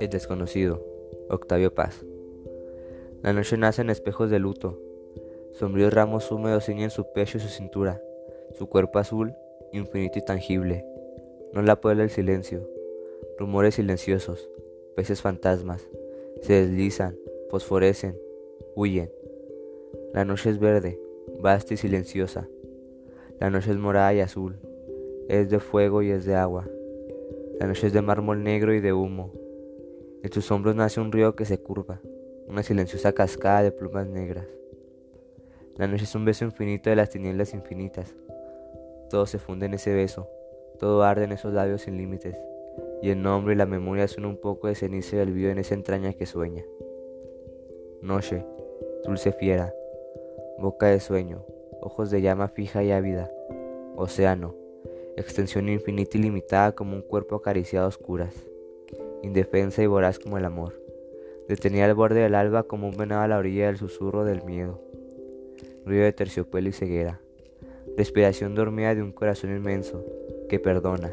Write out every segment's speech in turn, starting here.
El desconocido, Octavio Paz. La noche nace en espejos de luto. Sombríos ramos húmedos ciñen su pecho y su cintura, su cuerpo azul, infinito y tangible. No la puebla el silencio. Rumores silenciosos, peces fantasmas, se deslizan, fosforecen, huyen. La noche es verde, vasta y silenciosa. La noche es morada y azul, es de fuego y es de agua. La noche es de mármol negro y de humo. En sus hombros nace un río que se curva, una silenciosa cascada de plumas negras. La noche es un beso infinito de las tinieblas infinitas. Todo se funde en ese beso, todo arde en esos labios sin límites, y el nombre y la memoria son un poco de ceniza y olvido en esa entraña que sueña. Noche, dulce fiera, boca de sueño, ojos de llama fija y ávida, océano, extensión infinita y limitada como un cuerpo acariciado a oscuras, indefensa y voraz como el amor, detenida al borde del alba como un venado a la orilla del susurro del miedo, río de terciopelo y ceguera, respiración dormida de un corazón inmenso que perdona,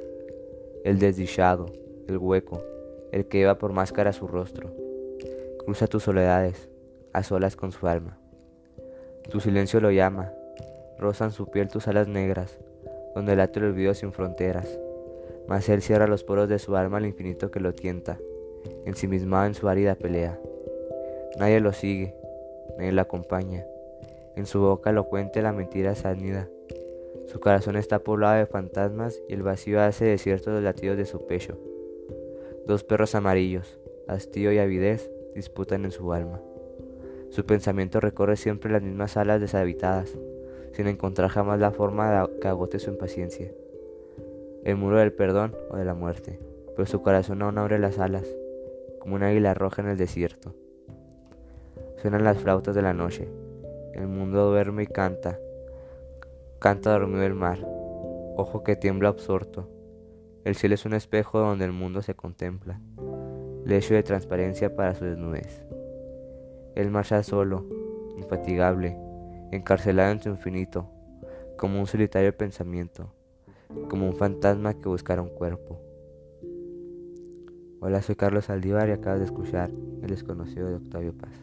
el desdichado, el hueco, el que lleva por máscara su rostro, cruza tus soledades, a solas con su alma. Tu silencio lo llama, rozan su piel tus alas negras, donde late el olvido sin fronteras. Mas él cierra los poros de su alma al infinito que lo tienta, ensimismado en su árida pelea. Nadie lo sigue, nadie lo acompaña. En su boca elocuente la mentira sanida. Su corazón está poblado de fantasmas y el vacío hace desierto los latidos de su pecho. Dos perros amarillos, hastío y avidez, disputan en su alma. Su pensamiento recorre siempre las mismas salas deshabitadas, sin encontrar jamás la forma que agote su impaciencia. El muro del perdón o de la muerte, pero su corazón aún abre las alas, como un águila roja en el desierto. Suenan las flautas de la noche, el mundo duerme y canta, canta dormido el mar, ojo que tiembla absorto. El cielo es un espejo donde el mundo se contempla, lecho de transparencia para su desnudez. Él marcha solo, infatigable, encarcelado en su infinito, como un solitario pensamiento, como un fantasma que buscara un cuerpo. Hola, soy Carlos Aldívar y acabas de escuchar El desconocido de Octavio Paz.